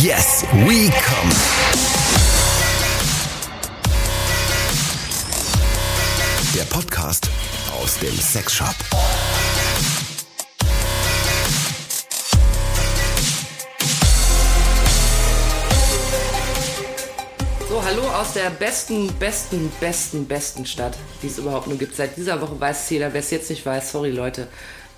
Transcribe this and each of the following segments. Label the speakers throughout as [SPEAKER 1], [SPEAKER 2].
[SPEAKER 1] Yes, we come. Der Podcast aus dem Sexshop.
[SPEAKER 2] So, hallo aus der besten, besten, besten, besten Stadt, die es überhaupt nur gibt. Seit dieser Woche weiß es jeder. Wer es jetzt nicht weiß, sorry Leute.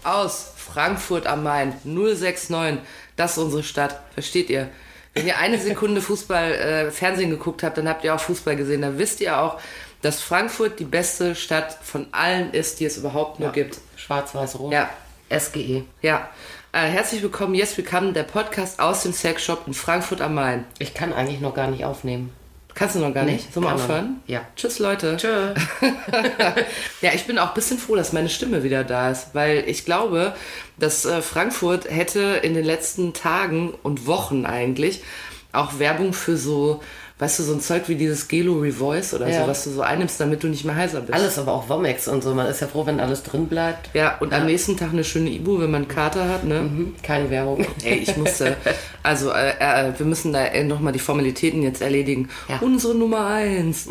[SPEAKER 2] Aus Frankfurt am Main 069. Das ist unsere Stadt. Versteht ihr? Wenn ihr eine Sekunde Fußball, äh, Fernsehen geguckt habt, dann habt ihr auch Fußball gesehen. Dann wisst ihr auch, dass Frankfurt die beste Stadt von allen ist, die es überhaupt nur gibt.
[SPEAKER 3] Schwarz-Weiß-Rot.
[SPEAKER 2] Ja,
[SPEAKER 3] SGE.
[SPEAKER 2] ja. Äh, herzlich willkommen, Yes Willkommen, der Podcast aus dem Sexshop in Frankfurt am Main.
[SPEAKER 3] Ich kann eigentlich noch gar nicht aufnehmen.
[SPEAKER 2] Kannst du noch gar
[SPEAKER 3] Nee,
[SPEAKER 2] nicht? Sollen wir aufhören?
[SPEAKER 3] Ja.
[SPEAKER 2] Tschüss, Leute.
[SPEAKER 3] Tschö.
[SPEAKER 2] ja, ich bin auch ein bisschen froh, dass meine Stimme wieder da ist, weil ich glaube, dass äh, Frankfurt hätte in den letzten Tagen und Wochen eigentlich auch Werbung für so, weißt du, so ein Zeug wie dieses Gelo Revoice oder
[SPEAKER 3] Ja.
[SPEAKER 2] so, was du so einnimmst, damit du nicht mehr heiser bist.
[SPEAKER 3] Alles aber auch Womex und so. Man ist ja froh, wenn alles drin bleibt.
[SPEAKER 2] Ja, und am nächsten Tag eine schöne Ibu, wenn man Kater hat, ne?
[SPEAKER 3] Mhm. Keine Werbung.
[SPEAKER 2] Ey, ich musste, also äh, äh, wir müssen da äh, nochmal die Formalitäten jetzt erledigen.
[SPEAKER 3] Ja.
[SPEAKER 2] Unsere Nummer eins.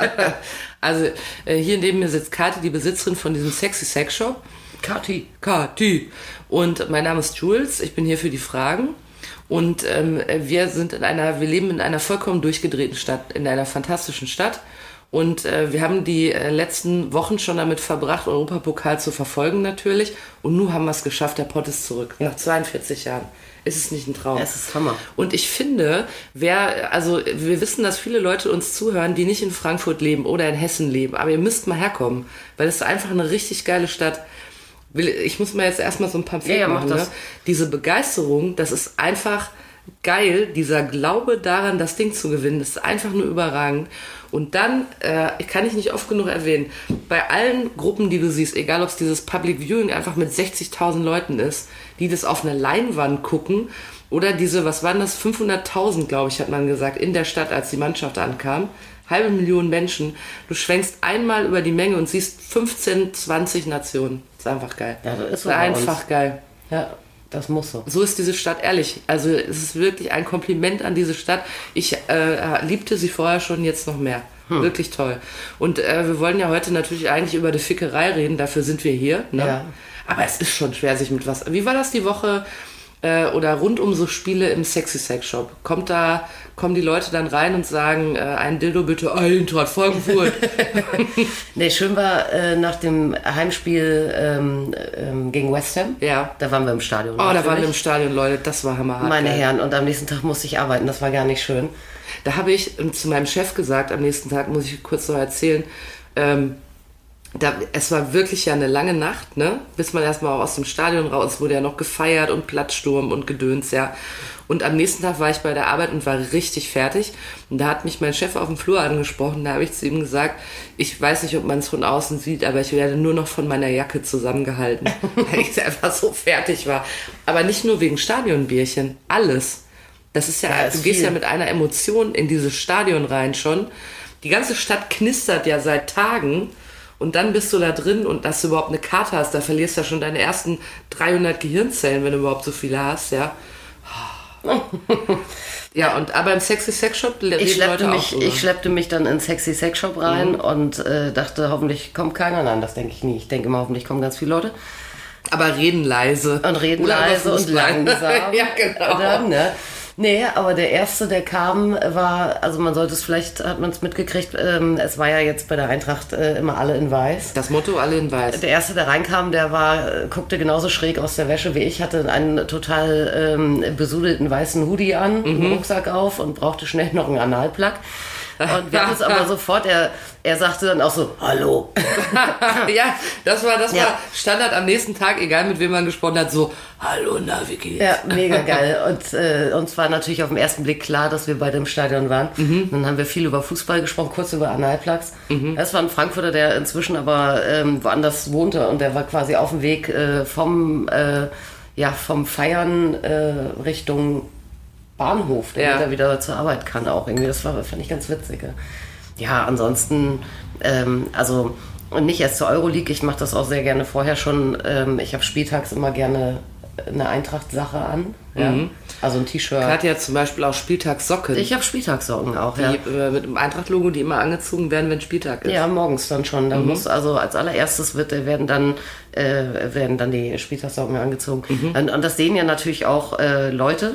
[SPEAKER 2] also äh, hier neben mir sitzt Kathi, die Besitzerin von diesem Sexy Sex Shop.
[SPEAKER 3] Kati.
[SPEAKER 2] Kathi. Und mein Name ist Jules, ich bin hier für die Fragen. Und ähm, wir sind in einer, wir leben in einer vollkommen durchgedrehten Stadt, in einer fantastischen Stadt. Und äh, wir haben die äh, letzten Wochen schon damit verbracht, Europapokal zu verfolgen natürlich. Und nun haben wir es geschafft, der Pott ist zurück. Nach 42 Jahren. Ist es nicht ein Traum?
[SPEAKER 3] Es ist Hammer.
[SPEAKER 2] Und ich finde, wer, also wir wissen, dass viele Leute uns zuhören, die nicht in Frankfurt leben oder in Hessen leben, aber ihr müsst mal herkommen, weil es ist einfach eine richtig geile Stadt. Will- Ich muss mal jetzt erstmal so ein Pamphlet
[SPEAKER 3] Ja, ja, mach
[SPEAKER 2] machen. Ne? Diese Begeisterung, das ist einfach geil. Dieser Glaube daran, das Ding zu gewinnen, das ist einfach nur überragend. Und dann, äh, kann ich nicht oft genug erwähnen, bei allen Gruppen, die du siehst, egal ob es dieses Public Viewing einfach mit 60.000 Leuten ist, die das auf eine Leinwand gucken, oder diese, was waren das, 500.000, glaube ich, hat man gesagt, in der Stadt, als die Mannschaft ankam. Halbe Million Menschen. Du schwenkst einmal über die Menge und siehst 15, 20 Nationen. Ist einfach geil.
[SPEAKER 3] Ja, das ist so uns.
[SPEAKER 2] einfach geil.
[SPEAKER 3] Ja, das muss so.
[SPEAKER 2] So ist diese Stadt ehrlich. Also es ist wirklich ein Kompliment an diese Stadt. Ich äh, liebte sie vorher schon, jetzt noch mehr.
[SPEAKER 3] Hm.
[SPEAKER 2] Wirklich toll. Und äh, wir wollen ja heute natürlich eigentlich über die Fickerei reden. Dafür sind wir hier. Ne?
[SPEAKER 3] Ja.
[SPEAKER 2] Aber es ist schon schwer, sich mit was. Wie war das die Woche? Äh, oder rund um so Spiele im Sexy Sex Shop. Kommt da, kommen die Leute dann rein und sagen, äh, ein Dildo bitte Eintracht Frankfurt.
[SPEAKER 3] Nee, schön war äh, nach dem Heimspiel ähm, ähm, gegen West Ham.
[SPEAKER 2] Ja.
[SPEAKER 3] Da waren wir im Stadion.
[SPEAKER 2] Oh, da waren wir im. Stadion, Leute. Das war hammerhart.
[SPEAKER 3] Meine
[SPEAKER 2] geil.
[SPEAKER 3] Herren, und am nächsten Tag musste ich arbeiten. Das war gar nicht schön.
[SPEAKER 2] Da habe ich ähm, zu meinem Chef gesagt, am nächsten Tag muss ich kurz noch erzählen, ähm, da, es war wirklich ja eine lange Nacht, ne? Bis man erstmal auch aus dem Stadion raus wurde ja noch gefeiert und Platzsturm und Gedöns, ja. Und am nächsten Tag war ich bei der Arbeit und war richtig fertig. Und da hat mich mein Chef auf dem Flur angesprochen. Da habe ich zu ihm gesagt, ich weiß nicht, ob man es von außen sieht, aber ich werde nur noch von meiner Jacke zusammengehalten, weil ich einfach so fertig war. Aber nicht nur wegen Stadionbierchen, alles. Das ist ja,
[SPEAKER 3] Ja, ist
[SPEAKER 2] du gehst
[SPEAKER 3] viel.
[SPEAKER 2] ja mit einer Emotion in dieses Stadion rein schon. Die ganze Stadt knistert ja seit Tagen und dann bist du da drin und dass du überhaupt eine Karte hast, da verlierst du ja schon deine ersten 300 Gehirnzellen, wenn du überhaupt so viele hast, ja. Ja, und aber im Sexy Sex Shop
[SPEAKER 3] Ich schleppte,
[SPEAKER 2] Leute auch
[SPEAKER 3] mich,
[SPEAKER 2] drüber.
[SPEAKER 3] ich schleppte mich dann in Sexy Sex Shop rein
[SPEAKER 2] Mhm.
[SPEAKER 3] und äh, dachte, hoffentlich kommt keiner. Nein, das denke ich nie. Ich denke immer, hoffentlich kommen ganz viele Leute.
[SPEAKER 2] aber reden leise.
[SPEAKER 3] Und reden
[SPEAKER 2] Oder
[SPEAKER 3] leise und langsam.
[SPEAKER 2] ja, genau.
[SPEAKER 3] Dann, ne? Nee, aber der erste, der kam, war, also man sollte es vielleicht, hat man es mitgekriegt, ähm, es war ja jetzt bei der Eintracht äh, immer alle in weiß.
[SPEAKER 2] Das Motto alle in weiß.
[SPEAKER 3] Der erste, der reinkam, der war, äh, guckte genauso schräg aus der Wäsche wie ich, hatte einen total ähm, besudelten weißen Hoodie an, einen Rucksack auf und brauchte schnell noch einen Analplug. Und wir haben es aber sofort, er, er sagte dann auch so, hallo.
[SPEAKER 2] ja, das war das
[SPEAKER 3] Ja.
[SPEAKER 2] war Standard am nächsten Tag, egal mit wem man gesprochen hat, so Hallo, na, wie geht's?
[SPEAKER 3] Ja, mega geil. Und äh, uns war natürlich auf den ersten Blick klar, dass wir beide im Stadion waren. Dann haben wir viel über Fußball gesprochen, kurz über Analplugs. Das war ein Frankfurter, der inzwischen aber ähm, woanders wohnte und der war quasi auf dem Weg äh, vom, äh, ja, vom Feiern äh, Richtung Bahnhof, damit
[SPEAKER 2] Ja.
[SPEAKER 3] er wieder zur Arbeit kann auch irgendwie. Das war, fand ich ganz witzig. ja. Ja, ansonsten, ähm, also und nicht erst zur Euroleague, ich mache das auch sehr gerne vorher schon. Ähm, ich habe spieltags immer gerne eine Eintracht-Sache an. Ja. Also ein T-Shirt.
[SPEAKER 2] Katja zum Beispiel auch Spieltagssocken.
[SPEAKER 3] Ich habe Spieltagssocken auch,
[SPEAKER 2] die,
[SPEAKER 3] ja.
[SPEAKER 2] äh, mit dem Eintracht-Logo, die immer angezogen werden, wenn Spieltag ist.
[SPEAKER 3] Ja, morgens dann schon. Da muss also als allererstes wird, äh, werden dann äh, werden dann die Spieltagssocken angezogen. Und, und das sehen ja natürlich auch äh, Leute.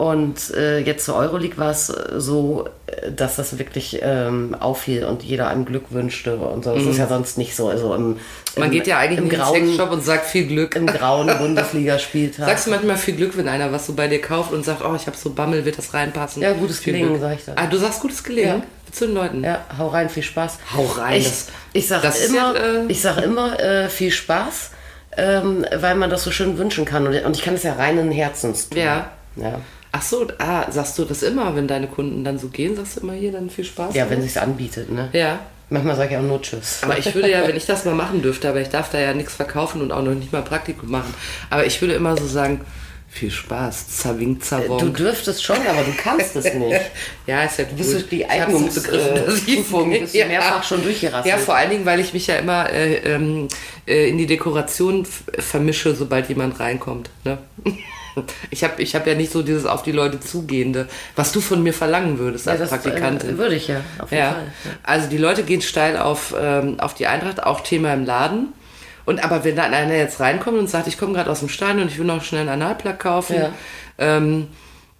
[SPEAKER 3] Und äh, jetzt zur Euroleague war es äh, so, äh, dass das wirklich ähm, auffiel und jeder einem Glück wünschte und so. Das ist ja sonst nicht so. Also im,
[SPEAKER 2] Man
[SPEAKER 3] im,
[SPEAKER 2] geht ja eigentlich
[SPEAKER 3] im
[SPEAKER 2] in den
[SPEAKER 3] grauen,
[SPEAKER 2] Sexshop und sagt viel Glück.
[SPEAKER 3] im grauen Bundesligaspieltag.
[SPEAKER 2] Sagst du manchmal viel Glück, wenn einer was so bei dir kauft und sagt, oh, ich habe so Bammel, wird das reinpassen?
[SPEAKER 3] Ja, gutes
[SPEAKER 2] Viel
[SPEAKER 3] Gelingen,
[SPEAKER 2] Glück.
[SPEAKER 3] sag ich dann.
[SPEAKER 2] Ah, du sagst gutes Gelingen
[SPEAKER 3] Ja.
[SPEAKER 2] zu den Leuten.
[SPEAKER 3] Ja, hau rein, viel Spaß.
[SPEAKER 2] Hau rein,
[SPEAKER 3] Ich,
[SPEAKER 2] das-
[SPEAKER 3] ich sag
[SPEAKER 2] das
[SPEAKER 3] immer,
[SPEAKER 2] ja, äh,
[SPEAKER 3] ich sag immer äh, viel Spaß, ähm, weil man das so schön wünschen kann. Und, und ich kann es ja reinen Herzens tun.
[SPEAKER 2] Ja.
[SPEAKER 3] Ja,
[SPEAKER 2] Ach so, ah, sagst du das immer, wenn deine Kunden dann so gehen, sagst du immer hier dann viel Spaß?
[SPEAKER 3] ja wenn sich's anbietet, ne?
[SPEAKER 2] Ja.
[SPEAKER 3] Manchmal sage ich auch nur Tschüss.
[SPEAKER 2] Aber ich würde ja, wenn ich das mal machen dürfte, aber ich darf da ja nichts verkaufen und auch noch nicht mal Praktikum machen. Aber ich würde immer so sagen, viel Spaß, Zawing, Zawong.
[SPEAKER 3] Du dürftest schon, aber du kannst es nicht.
[SPEAKER 2] Ja, ist ja gut.
[SPEAKER 3] bist du die Eignungsprüfung bist du mehrfach schon durchgerasselt.
[SPEAKER 2] Ja, vor allen Dingen, weil ich mich ja immer äh, ähm, äh, in die Dekoration vermische, sobald jemand reinkommt. Ne? Ich habe ich hab ja nicht so dieses auf die Leute zugehende, was du von mir verlangen würdest
[SPEAKER 3] Ja,
[SPEAKER 2] als
[SPEAKER 3] das
[SPEAKER 2] Praktikantin.
[SPEAKER 3] äh, würde ich ja, auf jeden
[SPEAKER 2] Ja,
[SPEAKER 3] Fall.
[SPEAKER 2] also die Leute gehen steil auf, ähm, auf die Eintracht, auch Thema im Laden. Und aber wenn dann einer jetzt reinkommt und sagt, ich komme gerade aus dem Stadion und ich will noch schnell einen Analplug kaufen,
[SPEAKER 3] Ja.
[SPEAKER 2] ähm,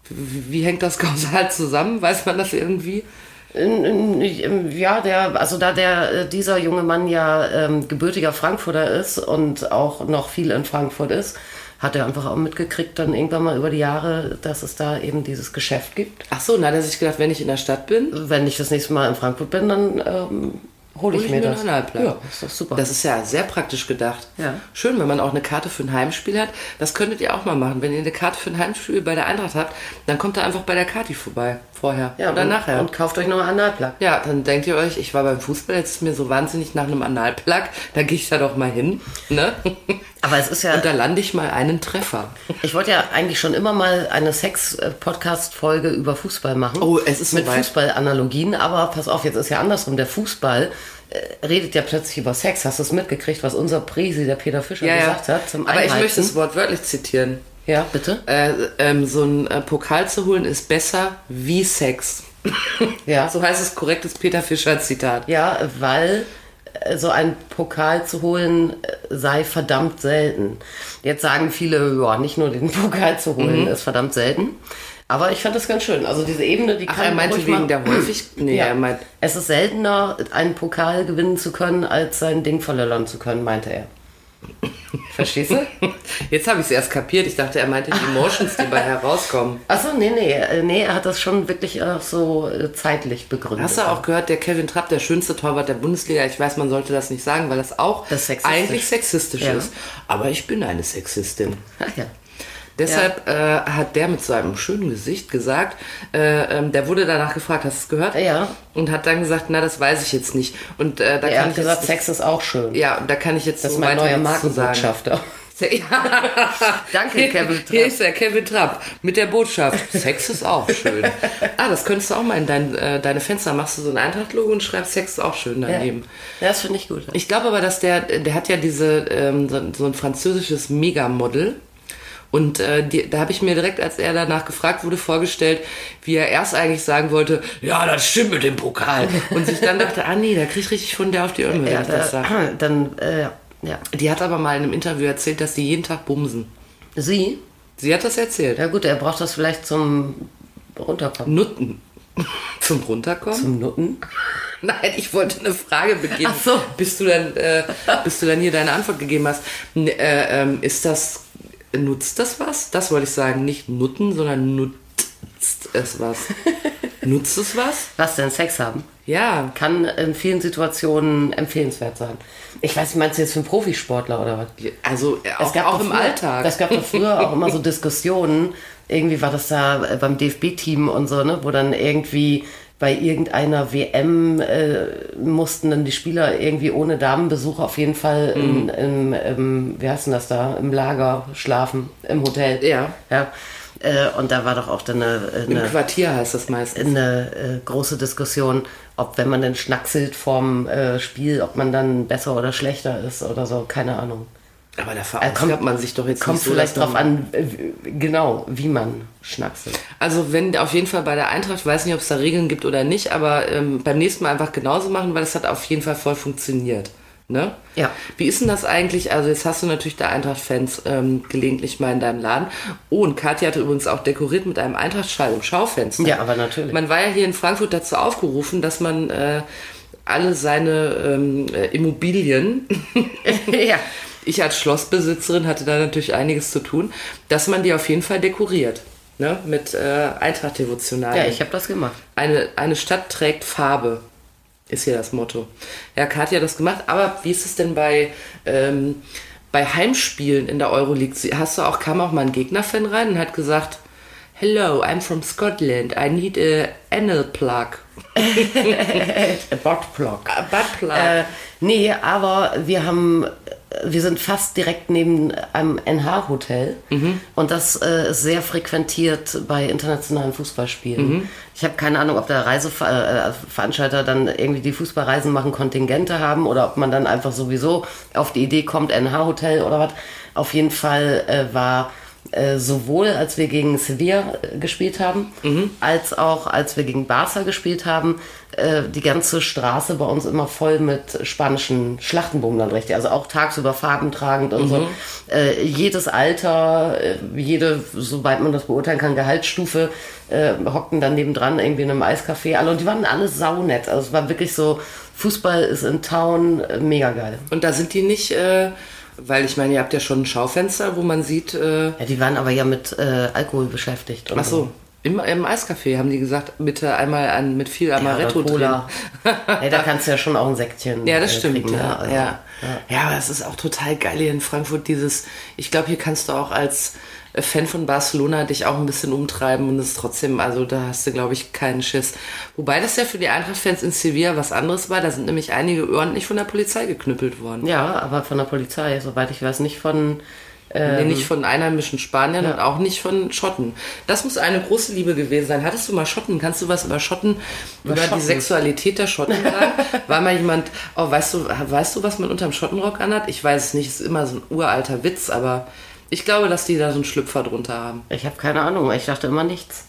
[SPEAKER 2] wie, wie hängt das kausal zusammen? Weiß man das irgendwie?
[SPEAKER 3] In- Ja, der, also da der äh, dieser junge Mann ja ähm, gebürtiger Frankfurter ist und auch noch viel in Frankfurt ist, hat er einfach auch mitgekriegt dann irgendwann mal über die Jahre, dass es da eben dieses Geschäft gibt.
[SPEAKER 2] Ach so, hat er sich gedacht, wenn ich in der Stadt bin,
[SPEAKER 3] Wenn ich das nächste Mal in Frankfurt bin, dann ähm, hole ich,
[SPEAKER 2] hol ich
[SPEAKER 3] mir
[SPEAKER 2] mir
[SPEAKER 3] das. Ja, ist doch super.
[SPEAKER 2] Das ist ja sehr praktisch gedacht.
[SPEAKER 3] Ja.
[SPEAKER 2] Schön, wenn man auch eine Karte für ein Heimspiel hat. Das könntet ihr auch mal machen. Wenn ihr eine Karte für ein Heimspiel bei der Eintracht habt, dann kommt ihr einfach bei der Kati vorbei. Vorher
[SPEAKER 3] ja,
[SPEAKER 2] oder
[SPEAKER 3] und,
[SPEAKER 2] nachher.
[SPEAKER 3] Und kauft euch noch einen Analplug.
[SPEAKER 2] Ja, dann denkt ihr euch, ich war beim Fußball, jetzt ist mir so wahnsinnig nach einem Analplug, da gehe ich da doch mal hin. Ne?
[SPEAKER 3] Aber es ist ja,
[SPEAKER 2] Und da lande ich mal einen Treffer.
[SPEAKER 3] ich wollte ja eigentlich schon immer mal eine Sex-Podcast-Folge über Fußball machen.
[SPEAKER 2] Oh, es ist
[SPEAKER 3] Mit
[SPEAKER 2] soweit.
[SPEAKER 3] Fußballanalogien, aber pass auf, jetzt ist ja andersrum. Der Fußball äh, redet ja plötzlich über Sex. Hast du es mitgekriegt, was unser Presi, der Peter Fischer,
[SPEAKER 2] Ja, ja.
[SPEAKER 3] gesagt hat? Zum
[SPEAKER 2] Aber ich
[SPEAKER 3] Einheizen?
[SPEAKER 2] möchte es wortwörtlich zitieren.
[SPEAKER 3] Ja, bitte?
[SPEAKER 2] Äh, ähm, so ein äh, Pokal zu holen ist besser wie Sex.
[SPEAKER 3] Ja.
[SPEAKER 2] So heißt es korrektes Peter Fischer Zitat.
[SPEAKER 3] Ja, weil äh, so ein Pokal zu holen äh, sei verdammt selten. Jetzt sagen viele, ja, nicht nur den Pokal zu holen ist verdammt selten. Aber ich fand das ganz schön. Also diese Ebene, die
[SPEAKER 2] Ach,
[SPEAKER 3] kann
[SPEAKER 2] er meinte wegen
[SPEAKER 3] mal-
[SPEAKER 2] der häufig. Nee,
[SPEAKER 3] ja.
[SPEAKER 2] er meint.
[SPEAKER 3] Es ist seltener, einen Pokal gewinnen zu können, als sein Ding verlöllern zu können, meinte er. Verstehst du?
[SPEAKER 2] Jetzt habe ich es erst kapiert. Ich dachte, er meinte die Emotions, die bei herauskommen.
[SPEAKER 3] Achso, nee, nee, äh, nee, er hat das schon wirklich auch so äh, zeitlich begründet.
[SPEAKER 2] Hast du auch gehört, der Kevin Trapp, der schönste Torwart der Bundesliga, ich weiß, man sollte das nicht sagen, weil das auch
[SPEAKER 3] Das ist sexistisch.
[SPEAKER 2] eigentlich sexistisch
[SPEAKER 3] Ja.
[SPEAKER 2] ist. Aber ich bin eine Sexistin.
[SPEAKER 3] Ah, ja.
[SPEAKER 2] Deshalb äh, hat der mit so einem schönen Gesicht gesagt, äh, ähm, der wurde danach gefragt, hast du es gehört?
[SPEAKER 3] Ja.
[SPEAKER 2] Und hat dann gesagt, na, das weiß ich jetzt nicht. Und äh, da
[SPEAKER 3] Er
[SPEAKER 2] kann
[SPEAKER 3] hat
[SPEAKER 2] ich
[SPEAKER 3] gesagt,
[SPEAKER 2] jetzt,
[SPEAKER 3] Sex ist auch schön.
[SPEAKER 2] ja, da kann ich jetzt
[SPEAKER 3] Das ist
[SPEAKER 2] so
[SPEAKER 3] mein
[SPEAKER 2] weiter
[SPEAKER 3] neuer. Markenbotschafter.
[SPEAKER 2] Ja.
[SPEAKER 3] Danke, Kevin Trapp.
[SPEAKER 2] Hier ist der Kevin Trapp mit der Botschaft. Sex ist auch schön. Ah, das könntest du auch mal in dein, äh, deine Fenster machst du so ein Eintracht-Logo und schreibst Sex ist auch schön
[SPEAKER 3] Ja.
[SPEAKER 2] daneben.
[SPEAKER 3] ja, das finde ich gut.
[SPEAKER 2] Ich glaube aber, dass der, der hat ja diese, ähm, so, so ein französisches Megamodel. Und äh, die, da habe ich mir direkt, als er danach gefragt wurde, vorgestellt, wie er erst eigentlich sagen wollte, ja, das stimmt mit dem Pokal. Und sich dann dachte, ah nee, da krieg ich richtig von der auf die Ohren, wenn
[SPEAKER 3] ja,
[SPEAKER 2] ich das sage.
[SPEAKER 3] da, dann, äh, ja.
[SPEAKER 2] Die hat aber mal in einem Interview erzählt, dass die jeden Tag bumsen.
[SPEAKER 3] Sie?
[SPEAKER 2] Sie hat das erzählt.
[SPEAKER 3] Ja gut, er braucht das vielleicht zum Runterkommen.
[SPEAKER 2] Nutten. Zum Runterkommen?
[SPEAKER 3] Zum Nutten?
[SPEAKER 2] Nein, ich wollte eine Frage beginnen.
[SPEAKER 3] Ach so.
[SPEAKER 2] Bis du dann, äh, bis du dann hier deine Antwort gegeben hast. N äh, ähm, ist das, nutzt das was? Das wollte ich sagen. Nicht nutten, sondern nutzt es was. nutzt es was?
[SPEAKER 3] Was denn, Sex haben?
[SPEAKER 2] Ja.
[SPEAKER 3] Kann in vielen Situationen empfehlenswert sein. Ich weiß, meinst du jetzt für einen Profisportler oder was?
[SPEAKER 2] Also äh, auch, auch im
[SPEAKER 3] früher,
[SPEAKER 2] Alltag.
[SPEAKER 3] Es gab doch früher auch immer so Diskussionen. Irgendwie war das da äh, beim DFB-Team und so, ne, wo dann irgendwie bei irgendeiner WM äh, mussten dann die Spieler irgendwie ohne Damenbesuch auf jeden Fall
[SPEAKER 2] Mhm.
[SPEAKER 3] im, im, im, wie heißt denn das da, im Lager schlafen, im Hotel.
[SPEAKER 2] Ja.
[SPEAKER 3] ja. Äh, und da war doch auch dann eine,
[SPEAKER 2] Im
[SPEAKER 3] eine,
[SPEAKER 2] Quartier heißt das meistens.
[SPEAKER 3] eine äh, große Diskussion, ob wenn man dann schnackselt vorm äh, Spiel, ob man dann besser oder schlechter ist oder so, keine Ahnung.
[SPEAKER 2] Aber da
[SPEAKER 3] Äh,
[SPEAKER 2] verausgabt man sich doch jetzt
[SPEAKER 3] Kommt
[SPEAKER 2] nicht so,
[SPEAKER 3] vielleicht drauf an, äh, genau, wie man schnackselt.
[SPEAKER 2] Also wenn auf jeden Fall bei der Eintracht, weiß nicht, ob es da Regeln gibt oder nicht, aber ähm, beim nächsten Mal einfach genauso machen, weil es hat auf jeden Fall voll funktioniert. Ne?
[SPEAKER 3] Ja.
[SPEAKER 2] Wie ist denn das eigentlich? Also jetzt hast du natürlich da Eintracht-Fans ähm, gelegentlich mal in deinem Laden. Oh, und Katja hatte übrigens auch dekoriert mit einem Eintracht-Schal im Schaufenster.
[SPEAKER 3] Ja, aber natürlich.
[SPEAKER 2] Man war ja hier in Frankfurt dazu aufgerufen, dass man äh, alle seine ähm, äh, Immobilien
[SPEAKER 3] ja.
[SPEAKER 2] Ich als Schlossbesitzerin hatte da natürlich einiges zu tun, dass man die auf jeden Fall dekoriert. Ne? Mit äh, Eintracht-Devotionalien.
[SPEAKER 3] ja, ich habe das gemacht.
[SPEAKER 2] eine, eine Stadt trägt Farbe, ist hier das Motto. Ja, Katja hat das gemacht, aber wie ist es denn bei, ähm, bei Heimspielen in der Euroleague? Hast du auch, kam auch mal ein Gegnerfan rein und hat gesagt, Hello, I'm from Scotland, I need a anal plug.
[SPEAKER 3] A Botplug.
[SPEAKER 2] A butt plug.
[SPEAKER 3] Äh, nee, aber wir haben, wir sind fast direkt neben einem NH-Hotel und das äh, ist sehr frequentiert bei internationalen Fußballspielen. Ich habe keine Ahnung, ob der Reiseveranstalter dann irgendwie die Fußballreisen machen, Kontingente haben oder ob man dann einfach sowieso auf die Idee kommt, NH-Hotel oder was. Auf jeden Fall äh, war äh, sowohl als wir gegen Sevilla äh, gespielt haben, als auch als wir gegen Barca gespielt haben, äh, die ganze Straße bei uns immer voll mit spanischen Schlachtenbomben richtig. Also auch tagsüber farbentragend und so. Äh, jedes Alter, äh, jede, soweit man das beurteilen kann, Gehaltsstufe, äh, hockten dann nebendran irgendwie in einem Eiscafé alle und die waren alle saunett. Also es war wirklich so, Fußball ist in Town äh, mega geil.
[SPEAKER 2] und da sind die nicht, äh, weil ich meine, ihr habt ja schon ein Schaufenster, wo man sieht, äh,
[SPEAKER 3] Ja, die waren aber ja mit äh, Alkohol beschäftigt.
[SPEAKER 2] Ach so, im, im Eiscafé haben die gesagt, bitte einmal an, mit viel Amaretto
[SPEAKER 3] oder
[SPEAKER 2] drin.
[SPEAKER 3] Ja, da kannst du ja schon auch ein Säckchen.
[SPEAKER 2] Ja, das
[SPEAKER 3] äh,
[SPEAKER 2] stimmt.
[SPEAKER 3] kriegen, ne?
[SPEAKER 2] ja,
[SPEAKER 3] Also,
[SPEAKER 2] ja. ja, aber es ist auch total geil hier in Frankfurt, dieses, ich glaube, hier kannst du auch als Fan von Barcelona dich auch ein bisschen umtreiben und es ist trotzdem, also da hast du, glaube ich, keinen Schiss. Wobei das ja für die Eintracht-Fans in Sevilla was anderes war, da sind nämlich einige ordentlich von der Polizei geknüppelt worden.
[SPEAKER 3] Ja, aber von der Polizei, soweit ich weiß, nicht von.
[SPEAKER 2] Nee,
[SPEAKER 3] Ähm,
[SPEAKER 2] nicht von einheimischen Spaniern und auch nicht von Schotten. Das muss eine große Liebe gewesen sein. Hattest du mal Schotten? Kannst du was über Schotten, über, die
[SPEAKER 3] Schotten?
[SPEAKER 2] Sexualität der Schotten sagen? War mal jemand, oh, weißt du, weißt du, was man unterm Schottenrock anhat? Ich weiß es nicht, ist immer so ein uralter Witz, aber ich glaube, dass die da so einen Schlüpfer drunter haben.
[SPEAKER 3] ich habe keine Ahnung, ich dachte immer nichts.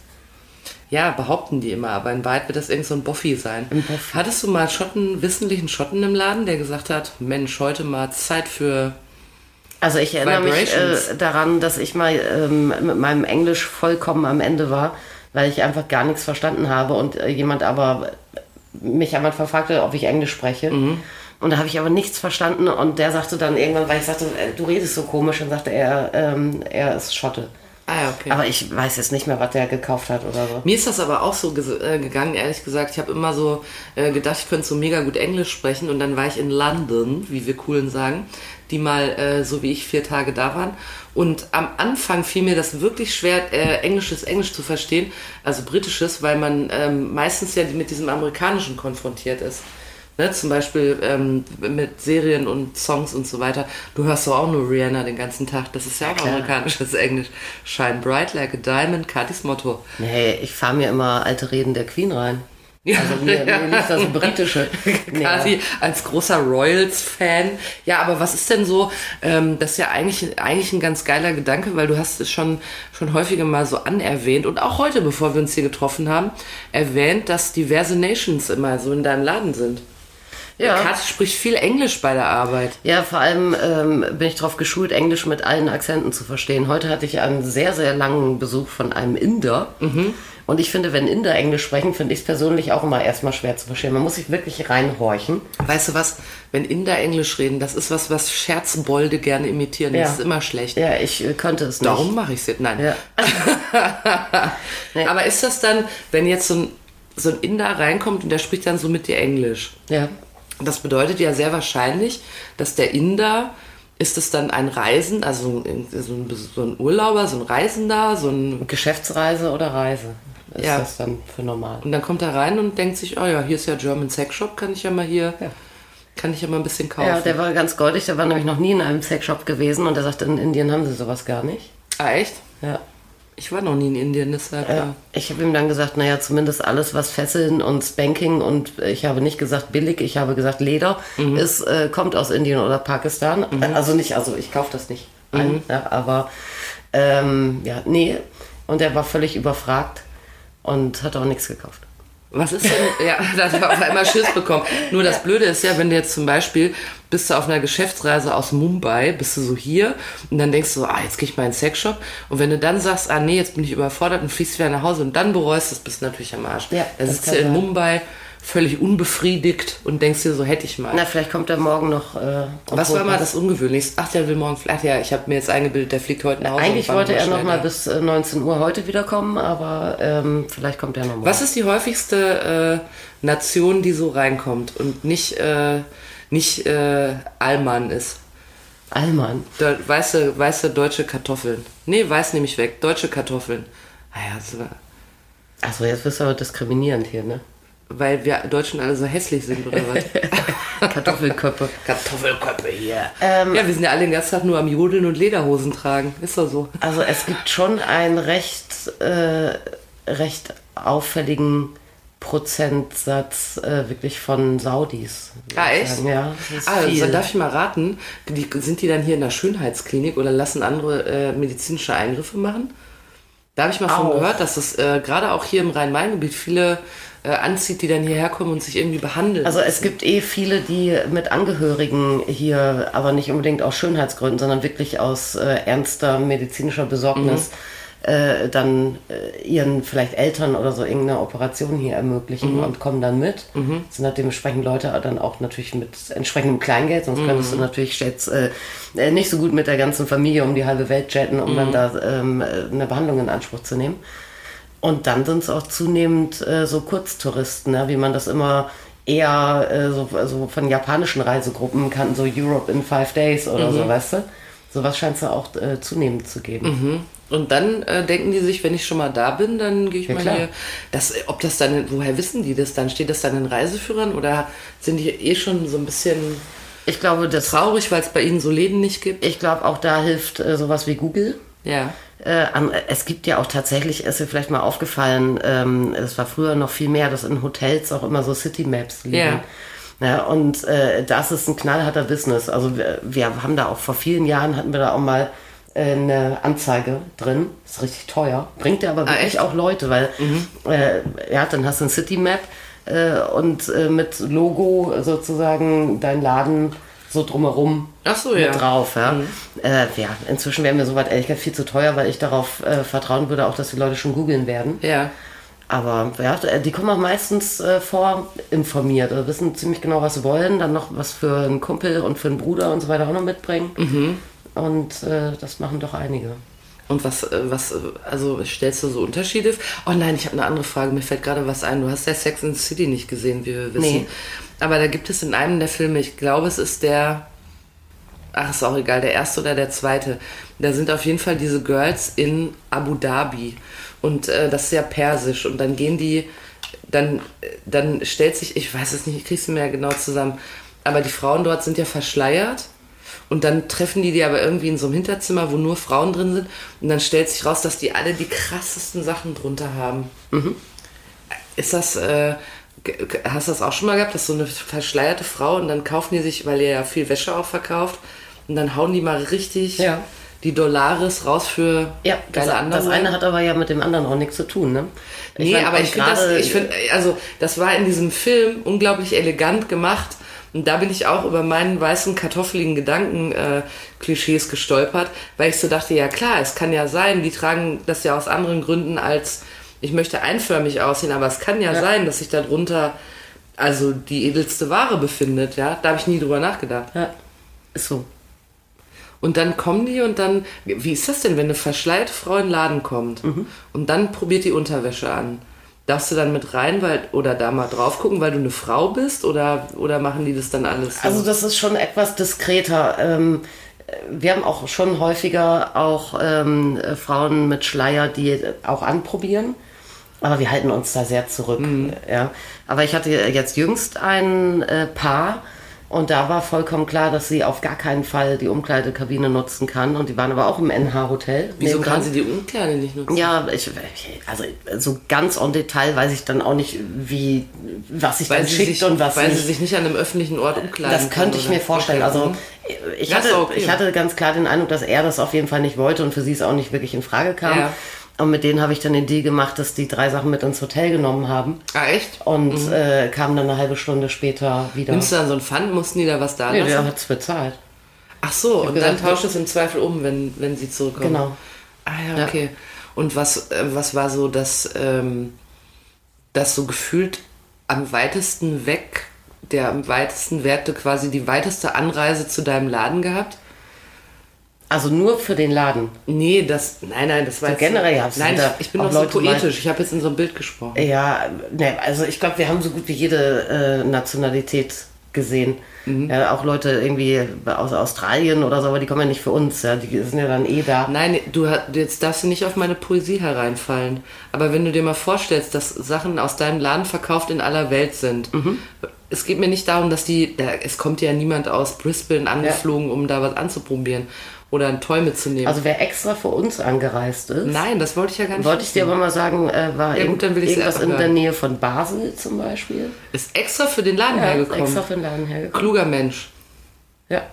[SPEAKER 2] Ja, behaupten die immer, aber in Wahrheit wird das irgend so ein Boffi sein.
[SPEAKER 3] Boffi.
[SPEAKER 2] Hattest du mal Schotten, wissentlichen Schotten im Laden, der gesagt hat, Mensch, heute mal Zeit für
[SPEAKER 3] Also ich erinnere mich äh, daran, dass ich mal ähm, mit meinem Englisch vollkommen am Ende war, weil ich einfach gar nichts verstanden habe und äh, jemand aber mich am Anfang fragte, ob ich Englisch spreche. Und da habe ich aber nichts verstanden und der sagte dann irgendwann, weil ich sagte, äh, du redest so komisch, dann sagte er, ähm, er ist Schotte.
[SPEAKER 2] Ah okay.
[SPEAKER 3] Aber ich weiß jetzt nicht mehr, was der gekauft hat oder so.
[SPEAKER 2] Mir ist das aber auch so ges- äh, gegangen, ehrlich gesagt. Ich habe immer so äh, gedacht, ich könnte so mega gut Englisch sprechen. Und dann war ich in London, wie wir coolen sagen, die mal äh, so wie ich vier Tage da waren. Und am Anfang fiel mir das wirklich schwer, äh, englisches Englisch zu verstehen, also britisches, weil man ähm, meistens ja mit diesem amerikanischen konfrontiert ist. Ne, zum Beispiel ähm, mit Serien und Songs und so weiter. Du hörst doch auch nur Rihanna den ganzen Tag. Das ist ja auch
[SPEAKER 3] klar.
[SPEAKER 2] amerikanisches Englisch. Shine bright like a diamond, Katis Motto.
[SPEAKER 3] Nee, ich fahre mir immer alte Reden der Queen rein. Also mir, mir nicht das britische.
[SPEAKER 2] Quasi als großer Royals-Fan. Ja, aber was ist denn so, ähm, das ist ja eigentlich, eigentlich ein ganz geiler Gedanke, weil du hast es schon, schon häufiger mal so anerwähnt und auch heute, bevor wir uns hier getroffen haben, erwähnt, dass diverse Nations immer so in deinem Laden sind.
[SPEAKER 3] Ja.
[SPEAKER 2] Kathi spricht viel Englisch bei der Arbeit.
[SPEAKER 3] Ja, vor allem ähm, bin ich darauf geschult, Englisch mit allen Akzenten zu verstehen. Heute hatte ich einen sehr, sehr langen Besuch von einem Inder. Und ich finde, wenn Inder Englisch sprechen, finde ich es persönlich auch immer erstmal schwer zu verstehen. Man muss sich wirklich reinhorchen.
[SPEAKER 2] Weißt du was, wenn Inder Englisch reden, das ist was, was Scherzbolde gerne imitieren.
[SPEAKER 3] Ja.
[SPEAKER 2] Das ist immer schlecht.
[SPEAKER 3] Ja, ich äh, könnte es nicht.
[SPEAKER 2] Darum mache ich es jetzt. Nein.
[SPEAKER 3] Ja.
[SPEAKER 2] Aber ist das dann, wenn jetzt so ein, so ein Inder reinkommt und der spricht dann so mit dir Englisch?
[SPEAKER 3] Ja.
[SPEAKER 2] Das bedeutet ja sehr wahrscheinlich, dass der Inder, ist es dann ein Reisen, also so ein, so ein Urlauber, so ein Reisender, so ein,
[SPEAKER 3] Geschäftsreise oder Reise ist
[SPEAKER 2] Ja.
[SPEAKER 3] das dann für normal.
[SPEAKER 2] und dann kommt er rein und denkt sich, oh ja, hier ist ja German Sex Shop, kann ich ja mal hier, kann ich ja mal ein bisschen kaufen.
[SPEAKER 3] Ja, der war ganz goldig. Der war nämlich noch nie in einem Sexshop gewesen und er sagte, in Indien haben sie sowas gar nicht.
[SPEAKER 2] ah, echt?
[SPEAKER 3] Ja.
[SPEAKER 2] Ich war noch nie in Indien, deshalb.
[SPEAKER 3] Ja.
[SPEAKER 2] Ja.
[SPEAKER 3] Ich habe ihm dann gesagt, naja, zumindest alles, was Fesseln und Spanking und ich habe nicht gesagt billig, ich habe gesagt Leder, ist, äh, kommt aus Indien oder Pakistan. Also nicht, also ich kaufe das nicht ein, ja, aber ähm, ja, nee. Und er war völlig überfragt und hat auch nichts gekauft.
[SPEAKER 2] Was ist denn, ja, da hat er auf einmal Schiss bekommen. Nur das Blöde ist ja, wenn du jetzt zum Beispiel bist du auf einer Geschäftsreise aus Mumbai, bist du so hier und dann denkst du, ah, jetzt gehe ich mal in den Sexshop und wenn du dann sagst, ah nee, jetzt bin ich überfordert und fliegst wieder nach Hause und dann bereust, das bist du natürlich am Arsch.
[SPEAKER 3] Ja,
[SPEAKER 2] da sitzt du in
[SPEAKER 3] sein.
[SPEAKER 2] Mumbai völlig unbefriedigt und denkst dir so, hätte ich mal.
[SPEAKER 3] Na, vielleicht kommt er morgen noch. Äh,
[SPEAKER 2] Was war mal das Ungewöhnlichste? Ach, der will morgen vielleicht. Ja, ich habe mir jetzt eingebildet, der fliegt heute nach Hause.
[SPEAKER 3] Eigentlich wollte er noch mal bis äh, 19 Uhr heute wiederkommen, aber ähm, vielleicht kommt er noch mal.
[SPEAKER 2] Was ist die häufigste äh, Nation, die so reinkommt und nicht, äh, nicht äh, Allmann ist?
[SPEAKER 3] Allmann.
[SPEAKER 2] De weiße, weiße deutsche Kartoffeln. Nee, weiß nehme ich weg. Deutsche Kartoffeln. Naja, so,
[SPEAKER 3] Achso, jetzt bist du aber diskriminierend hier, ne?
[SPEAKER 2] Weil wir Deutschen alle so hässlich sind oder was?
[SPEAKER 3] Kartoffelköpfe.
[SPEAKER 2] Kartoffelköpfe hier.
[SPEAKER 3] Ähm,
[SPEAKER 2] ja, wir sind ja alle den ganzen Tag nur am Jodeln und Lederhosen tragen. Ist doch so.
[SPEAKER 3] Also es gibt schon einen recht, äh, recht auffälligen Prozentsatz äh, wirklich von Saudis.
[SPEAKER 2] Ah, echt?
[SPEAKER 3] sagen. Ja, das ist
[SPEAKER 2] Ah, also,
[SPEAKER 3] viel.
[SPEAKER 2] dann darf ich mal raten, die, sind die dann hier in der Schönheitsklinik oder lassen andere äh, medizinische Eingriffe machen? Da habe ich mal von
[SPEAKER 3] Auch.
[SPEAKER 2] gehört, dass das äh, gerade auch hier im Rhein-Main-Gebiet viele äh, anzieht, die dann hierher kommen und sich irgendwie behandeln.
[SPEAKER 3] Also es gibt eh viele, die mit Angehörigen hier, aber nicht unbedingt aus Schönheitsgründen, sondern wirklich aus äh, ernster medizinischer Besorgnis, äh, dann äh, ihren vielleicht Eltern oder so irgendeine Operation hier ermöglichen und kommen dann mit. Das sind halt dementsprechend Leute dann auch natürlich mit entsprechendem Kleingeld, sonst könntest du natürlich jetzt äh, äh, nicht so gut mit der ganzen Familie um die halbe Welt jetten, um dann da ähm, äh, eine Behandlung in Anspruch zu nehmen. Und dann sind es auch zunehmend äh, so Kurztouristen, ne? wie man das immer eher äh, so also von japanischen Reisegruppen kann, so Europe in five days oder so, weißt du? Sowas scheint es ja auch äh, zunehmend zu geben.
[SPEAKER 2] Und dann äh, denken die sich, wenn ich schon mal da bin, dann gehe ich
[SPEAKER 3] Ja,
[SPEAKER 2] mal
[SPEAKER 3] klar.
[SPEAKER 2] hier. Das, ob das dann, woher wissen die das dann? Steht das dann in Reiseführern oder sind die eh schon so ein bisschen
[SPEAKER 3] Ich glaube, das,
[SPEAKER 2] traurig, weil es bei ihnen so Läden nicht gibt?
[SPEAKER 3] ich glaube, auch da hilft äh, sowas wie Google.
[SPEAKER 2] Ja.
[SPEAKER 3] Äh, es gibt ja auch tatsächlich, ist dir vielleicht mal aufgefallen, ähm, es war früher noch viel mehr, dass in Hotels auch immer so City Maps liegen.
[SPEAKER 2] Ja.
[SPEAKER 3] Ja, und äh, das ist ein knallharter Business. Also wir, wir haben da auch vor vielen Jahren hatten wir da auch mal äh, eine Anzeige drin. Ist richtig teuer. Bringt dir aber wirklich
[SPEAKER 2] Ah, echt?
[SPEAKER 3] auch Leute, weil äh, ja, dann hast du ein City Map äh, und äh, mit Logo sozusagen dein Laden so drumherum
[SPEAKER 2] so, ja.
[SPEAKER 3] drauf. Ja. Äh, ja, inzwischen wäre mir soweit ehrlich gesagt viel zu teuer, weil ich darauf äh, vertrauen würde, auch dass die Leute schon googeln werden.
[SPEAKER 2] Ja.
[SPEAKER 3] Aber ja, die kommen auch meistens äh, vorinformiert, also wissen ziemlich genau, was sie wollen, dann noch was für einen Kumpel und für einen Bruder und so weiter auch noch mitbringen.
[SPEAKER 2] Mhm.
[SPEAKER 3] Und äh, das machen doch einige.
[SPEAKER 2] Und was, äh, was, äh, also stellst du so Unterschiede? Oh nein, ich habe eine andere Frage. Mir fällt gerade was ein. Du hast ja Sex in the City nicht gesehen, wie wir wissen.
[SPEAKER 3] Nee.
[SPEAKER 2] Aber da gibt es in einem der Filme, ich glaube, es ist der, ach, ist auch egal, der erste oder der zweite. Da sind auf jeden Fall diese Girls in Abu Dhabi. Und äh, das ist ja persisch. Und dann gehen die, dann, dann stellt sich, ich weiß es nicht, ich krieg's mir ja genau zusammen. Aber die Frauen dort sind ja verschleiert. Und dann treffen die die aber irgendwie in so einem Hinterzimmer, wo nur Frauen drin sind. Und dann stellt sich raus, dass die alle die krassesten Sachen drunter haben. Ist das, äh, hast du das auch schon mal gehabt, dass so eine verschleierte Frau und dann kaufen die sich, weil ihr ja viel Wäsche auch verkauft, und dann hauen die mal richtig
[SPEAKER 3] Ja.
[SPEAKER 2] die Dollares raus für
[SPEAKER 3] Ja, das,
[SPEAKER 2] geile
[SPEAKER 3] das
[SPEAKER 2] Underwear?
[SPEAKER 3] eine hat aber ja mit dem anderen auch nichts zu tun, ne?
[SPEAKER 2] Nee,
[SPEAKER 3] mein,
[SPEAKER 2] aber ich finde das, ich finde, also das war in diesem Film unglaublich elegant gemacht. Und da bin ich auch über meinen weißen, kartoffeligen Gedanken-Klischees gestolpert, weil ich so dachte, ja klar, es kann ja sein, die tragen das ja aus anderen Gründen als, ich möchte einförmig aussehen, aber es kann ja, sein, dass sich darunter also die edelste Ware befindet, ja. Da habe ich nie drüber nachgedacht.
[SPEAKER 3] Ja, ist so.
[SPEAKER 2] Und dann kommen die und dann, wie ist das denn, wenn eine verschleierte Frau in den Laden kommt und dann probiert die Unterwäsche an? Darfst du dann mit rein, weil, oder da mal drauf gucken, weil du eine Frau bist, oder, oder machen die das dann alles? so?
[SPEAKER 3] Also das ist schon etwas diskreter. Ähm, wir haben auch schon häufiger auch ähm, äh, Frauen mit Schleier, die auch anprobieren. Aber wir halten uns da sehr zurück. Ja. Aber ich hatte jetzt jüngst ein äh, Paar, Und da war vollkommen klar, dass sie auf gar keinen Fall die Umkleidekabine nutzen kann. Und die waren aber auch im NH-Hotel.
[SPEAKER 2] Wieso kann sie die Umkleide nicht nutzen?
[SPEAKER 3] Ja, ich, also so ganz en Detail weiß ich dann auch nicht, wie, was sich
[SPEAKER 2] weil
[SPEAKER 3] dann schickt
[SPEAKER 2] sich,
[SPEAKER 3] und was
[SPEAKER 2] Weil
[SPEAKER 3] nicht.
[SPEAKER 2] sie sich nicht an einem öffentlichen Ort umkleiden
[SPEAKER 3] Das könnte ich mir vorstellen. Also
[SPEAKER 2] Mhm.
[SPEAKER 3] ich hatte,
[SPEAKER 2] okay.
[SPEAKER 3] ich hatte ganz klar den Eindruck, dass er das auf jeden Fall nicht wollte und für sie es auch nicht wirklich in Frage kam.
[SPEAKER 2] Ja.
[SPEAKER 3] Und mit denen habe ich dann den Deal gemacht, dass die drei Sachen mit ins Hotel genommen haben
[SPEAKER 2] Ah, echt?
[SPEAKER 3] und äh, kamen dann eine halbe Stunde später wieder.
[SPEAKER 2] Nimmst du dann so ein Pfand? Mussten die da was da
[SPEAKER 3] Nee,
[SPEAKER 2] lassen?
[SPEAKER 3] der hat es bezahlt.
[SPEAKER 2] Ach so, und
[SPEAKER 3] gesagt,
[SPEAKER 2] dann tauscht es im Zweifel um, wenn, wenn sie zurückkommen.
[SPEAKER 3] Genau.
[SPEAKER 2] Ah ja,
[SPEAKER 3] Ja.
[SPEAKER 2] okay. Und was, äh, was war so das, ähm, das so gefühlt am weitesten weg, der am weitesten Werte quasi die weiteste Anreise zu deinem Laden gehabt?
[SPEAKER 3] Also nur für den Laden.
[SPEAKER 2] Nee, das, nein, nein, das war
[SPEAKER 3] So
[SPEAKER 2] jetzt
[SPEAKER 3] generell du
[SPEAKER 2] Nein, ich, ich bin
[SPEAKER 3] auch
[SPEAKER 2] doch so poetisch. Ich habe jetzt in so einem Bild gesprochen.
[SPEAKER 3] Ja, ne, also ich glaube, wir haben so gut wie jede äh, Nationalität gesehen.
[SPEAKER 2] Mhm.
[SPEAKER 3] Ja, auch Leute irgendwie aus Australien oder so, aber die kommen ja nicht für uns. Ja, die sind ja dann eh da.
[SPEAKER 2] Nein, du jetzt darfst du nicht auf meine Poesie hereinfallen. Aber wenn du dir mal vorstellst, dass Sachen aus deinem Laden verkauft in aller Welt sind,
[SPEAKER 3] Mhm.
[SPEAKER 2] es geht mir nicht darum, dass die, es kommt ja niemand aus Brisbane angeflogen, um da was anzuprobieren oder ein Toy mitzunehmen.
[SPEAKER 3] Also wer extra für uns angereist ist,
[SPEAKER 2] Nein, das wollte ich ja gar nicht.
[SPEAKER 3] wollte ich dir aber mal sagen, äh, war
[SPEAKER 2] Ja, gut,
[SPEAKER 3] irgendwas in der. Nähe von Basel zum Beispiel.
[SPEAKER 2] Ist extra für den Laden
[SPEAKER 3] Ja,
[SPEAKER 2] hergekommen.
[SPEAKER 3] extra für den Laden hergekommen.
[SPEAKER 2] Kluger Mensch.
[SPEAKER 3] Ja.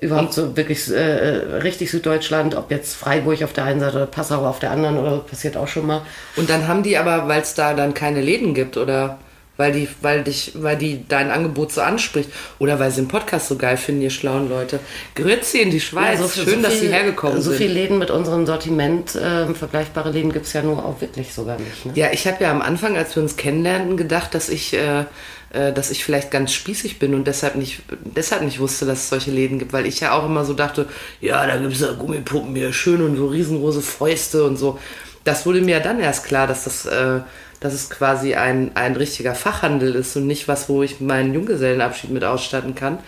[SPEAKER 3] Überhaupt so wirklich äh, äh, richtig Süddeutschland, ob jetzt Freiburg auf der einen Seite oder Passau auf der anderen oder passiert auch schon mal.
[SPEAKER 2] Und dann haben die aber, weil es da dann keine Läden gibt oder weil die, weil dich, weil die dein Angebot so anspricht oder weil sie den Podcast so geil finden, ihr schlauen Leute. Grüezi in die Schweiz.
[SPEAKER 3] Ja, so-
[SPEAKER 2] Schön,
[SPEAKER 3] so
[SPEAKER 2] dass
[SPEAKER 3] viel-
[SPEAKER 2] sie hergekommen
[SPEAKER 3] So
[SPEAKER 2] sind.
[SPEAKER 3] viele Läden mit unserem Sortiment, äh, vergleichbare Läden gibt es ja nur auch wirklich sogar nicht. Ne?
[SPEAKER 2] Ja, ich habe ja am Anfang, als wir uns kennenlernten, gedacht, dass ich, äh, äh, dass ich vielleicht ganz spießig bin und deshalb nicht, deshalb nicht wusste, dass es solche Läden gibt, weil ich ja auch immer so dachte, ja, da gibt es ja Gummipuppen hier schön und so riesengroße Fäuste und so. Das wurde mir ja dann erst klar, dass das, äh, dass es quasi ein, ein richtiger Fachhandel ist und nicht was, wo ich meinen Junggesellenabschied mit ausstatten kann.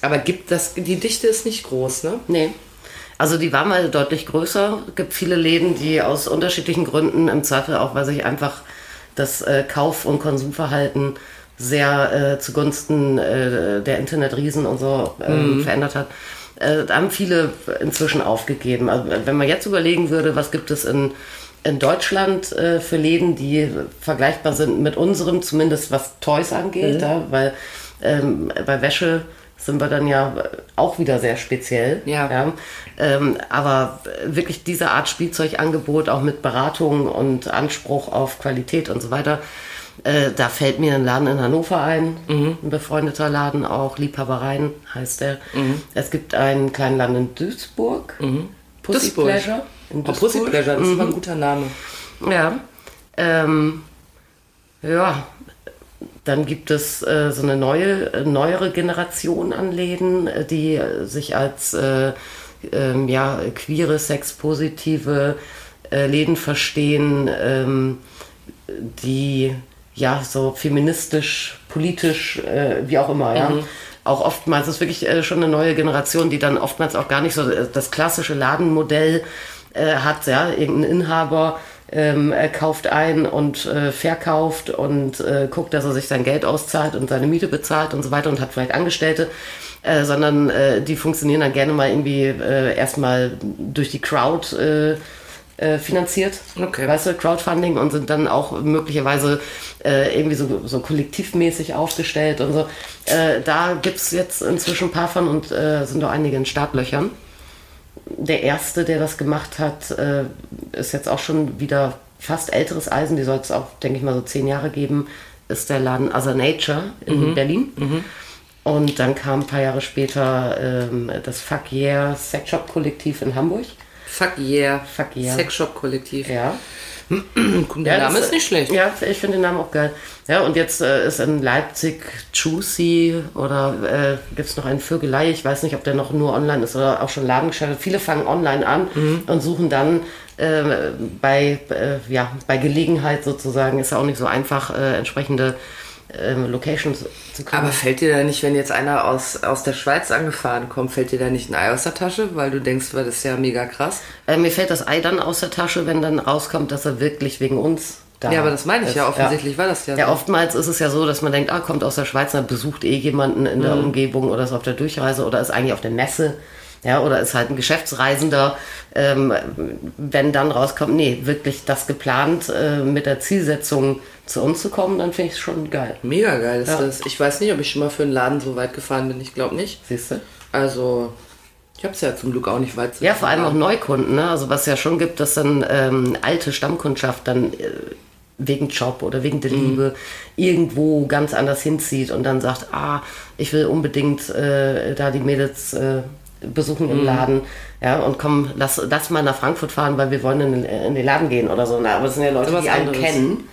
[SPEAKER 2] Aber gibt das, die Dichte ist nicht groß, ne?
[SPEAKER 3] Nee. Also die war mal deutlich größer. Es gibt viele Läden, die aus unterschiedlichen Gründen, im Zweifel auch, weil sich einfach das äh, Kauf- und Konsumverhalten sehr äh, zugunsten äh, der Internetriesen und so ähm, verändert hat. Äh, da haben viele inzwischen aufgegeben. Also, wenn man jetzt überlegen würde, was gibt es in, in Deutschland äh, für Läden, die vergleichbar sind mit unserem, zumindest was Toys angeht, ja, weil ähm, bei Wäsche sind wir dann ja auch wieder sehr speziell.
[SPEAKER 2] Ja.
[SPEAKER 3] Ähm, aber wirklich diese Art Spielzeugangebot, auch mit Beratung und Anspruch auf Qualität und so weiter, äh, da fällt mir ein Laden in Hannover ein,
[SPEAKER 2] Mhm.
[SPEAKER 3] ein befreundeter Laden auch, Liebhabereien heißt der. Es gibt einen kleinen Laden in Duisburg, Pussy
[SPEAKER 2] Duisburg.
[SPEAKER 3] Pleasure. In
[SPEAKER 2] Oh, Pussy
[SPEAKER 3] Duisburg.
[SPEAKER 2] Pleasure, das ist aber ein guter Name.
[SPEAKER 3] Ja. Ähm, ja. Dann gibt es äh, so eine neue, äh, neuere Generation an Läden, äh, die sich als äh, ähm, ja, queere, sexpositive äh, Läden verstehen, ähm, die ja so feministisch, politisch, äh, wie auch immer, ja. Auch oftmals ist wirklich schon eine neue Generation, die dann oftmals auch gar nicht so das klassische Ladenmodell äh, hat, ja, irgendein Inhaber ähm, kauft ein und äh, verkauft und äh, guckt, dass er sich sein Geld auszahlt und seine Miete bezahlt und so weiter und hat vielleicht Angestellte, äh, sondern äh, die funktionieren dann gerne mal irgendwie äh, erstmal durch die Crowd äh, äh, finanziert,
[SPEAKER 2] Okay.
[SPEAKER 3] weißt du, Crowdfunding und sind dann auch möglicherweise äh, irgendwie so, so kollektivmäßig aufgestellt und so. Äh, da gibt's jetzt inzwischen ein paar von und äh, sind auch einige in Startlöchern der erste, der das gemacht hat, äh, ist jetzt auch schon wieder fast älteres Eisen. Die soll es auch, denke ich mal, so zehn Jahre geben. Ist der Laden Other Nature in Berlin. Und dann kam ein paar Jahre später ähm, das Fuck Yeah Sex Shop Kollektiv in Hamburg.
[SPEAKER 2] Fuck yeah.
[SPEAKER 3] Fuck yeah.
[SPEAKER 2] Sexshop-Kollektiv.
[SPEAKER 3] Ja.
[SPEAKER 2] Der
[SPEAKER 3] Ja,
[SPEAKER 2] Name
[SPEAKER 3] das-
[SPEAKER 2] ist nicht schlecht.
[SPEAKER 3] Ja, ich finde den Namen auch geil. Ja, und jetzt äh, ist in Leipzig Juicy oder äh, gibt es noch einen Vögelei. Ich weiß nicht, ob der noch nur online ist oder auch schon Ladengeschäfte. Viele fangen online an
[SPEAKER 2] Mhm.
[SPEAKER 3] und suchen dann äh, bei, äh, ja, bei Gelegenheit sozusagen, ist ja auch nicht so einfach, äh, entsprechende äh, Locations zu kriegen.
[SPEAKER 2] Aber fällt dir da nicht, wenn jetzt einer aus, aus der Schweiz angefahren kommt, fällt dir da nicht ein Ei aus der Tasche, weil du denkst, das ist ja mega krass?
[SPEAKER 3] Äh, mir fällt das Ei dann aus der Tasche, wenn dann rauskommt, dass er wirklich wegen uns da
[SPEAKER 2] Ja, aber das meine ich
[SPEAKER 3] ist.
[SPEAKER 2] ja, offensichtlich war das ja
[SPEAKER 3] Ja,
[SPEAKER 2] so.
[SPEAKER 3] oftmals ist es ja so, dass man denkt, ah, kommt aus der Schweiz, dann besucht eh jemanden in
[SPEAKER 2] Mhm.
[SPEAKER 3] der Umgebung oder ist auf der Durchreise oder ist eigentlich auf der Messe. Ja, oder ist halt ein Geschäftsreisender. Ähm, wenn dann rauskommt, nee, wirklich das geplant, äh, mit der Zielsetzung zu uns zu kommen, dann finde ich es schon geil.
[SPEAKER 2] Mega geil ist
[SPEAKER 3] Ja.
[SPEAKER 2] das. Ich weiß nicht, ob ich schon mal für einen Laden so weit gefahren bin. Ich glaube nicht.
[SPEAKER 3] Siehst du?
[SPEAKER 2] Also, ich habe es ja zum Glück auch nicht weit zu
[SPEAKER 3] Ja, vor allem auch. Neukunden, ne? Also was ja schon gibt, dass dann ähm, alte Stammkundschaft dann äh, wegen Job oder wegen der Liebe irgendwo ganz anders hinzieht und dann sagt, ah, ich will unbedingt äh, da die Mädels äh, besuchen im Laden, ja, und komm, lass, lass mal nach Frankfurt fahren, weil wir wollen in, den- in den Laden gehen oder so. Na, aber das sind ja Leute,
[SPEAKER 2] was
[SPEAKER 3] die einen kennen.